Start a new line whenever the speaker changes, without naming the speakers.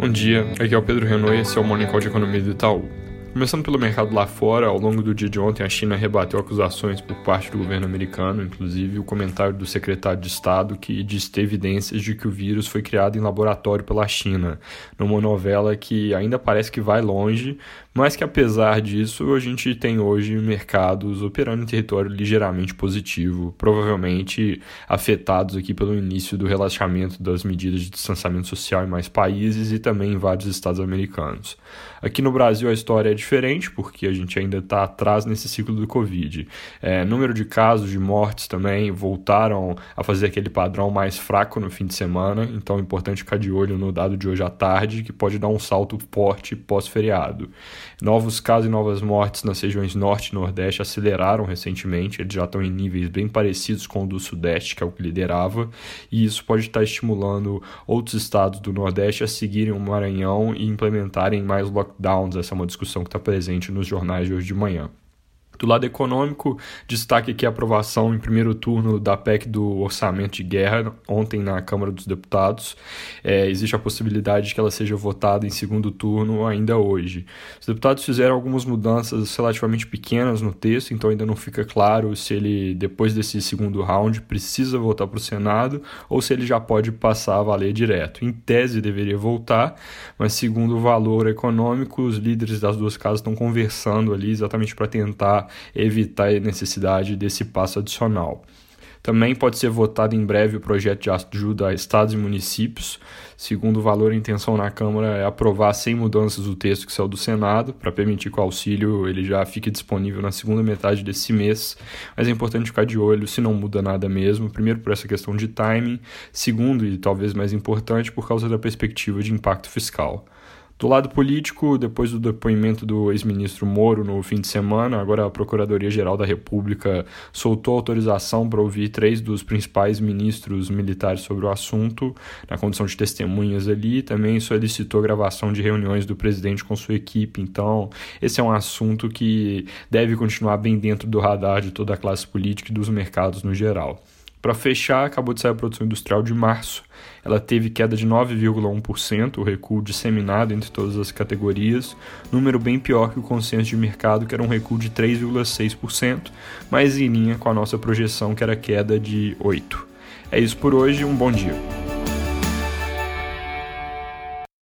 Bom dia, aqui é o Pedro Renault e esse é o Morning Call de Economia do Itaú. Começando pelo mercado lá fora, ao longo do dia de ontem a China rebateu acusações por parte do governo americano, inclusive o comentário do secretário de Estado que diz ter evidências de que o vírus foi criado em laboratório pela China, numa novela que ainda parece que vai longe, mas que apesar disso a gente tem hoje mercados operando em território ligeiramente positivo, provavelmente afetados aqui pelo início do relaxamento das medidas de distanciamento social em mais países e também em vários estados americanos. Aqui no Brasil a história é diferente, porque a gente ainda está atrás nesse ciclo do Covid. É, número de casos, de mortes também voltaram a fazer aquele padrão mais fraco no fim de semana, então é importante ficar de olho no dado de hoje à tarde, que pode dar um salto forte pós-feriado. Novos casos e novas mortes nas regiões Norte e Nordeste aceleraram recentemente, eles já estão em níveis bem parecidos com o do Sudeste, que é o que liderava, e isso pode estar estimulando outros estados do Nordeste a seguirem o Maranhão e implementarem mais lockdowns. Essa é uma discussão que está presente nos jornais de hoje de manhã. Do lado econômico, destaque aqui a aprovação em primeiro turno da PEC do orçamento de guerra, ontem na Câmara dos Deputados. É, existe a possibilidade de que ela seja votada em segundo turno ainda hoje. Os deputados fizeram algumas mudanças relativamente pequenas no texto, então ainda não fica claro se ele, depois desse segundo round, precisa voltar para o Senado ou se ele já pode passar a valer direto. Em tese, deveria voltar, mas segundo o valor econômico, os líderes das duas casas estão conversando ali exatamente para tentar evitar a necessidade desse passo adicional. Também pode ser votado em breve o projeto de ajuda a estados e municípios. Segundo o valor, a intenção na Câmara é aprovar sem mudanças o texto que saiu do Senado, para permitir que o auxílio ele já fique disponível na segunda metade desse mês. Mas é importante ficar de olho se não muda nada mesmo. Primeiro, por essa questão de timing. Segundo, e talvez mais importante, por causa da perspectiva de impacto fiscal. Do lado político, depois do depoimento do ex-ministro Moro no fim de semana, agora a Procuradoria-Geral da República soltou autorização para ouvir três dos principais ministros militares sobre o assunto, na condição de testemunhas ali, também solicitou gravação de reuniões do presidente com sua equipe. Então, esse é um assunto que deve continuar bem dentro do radar de toda a classe política e dos mercados no geral. Para fechar, acabou de sair a produção industrial de março. Ela teve queda de 9,1%, o recuo disseminado entre todas as categorias, número bem pior que o consenso de mercado, que era um recuo de 3,6%, mas em linha com a nossa projeção, que era queda de 8%. É isso por hoje, um bom dia.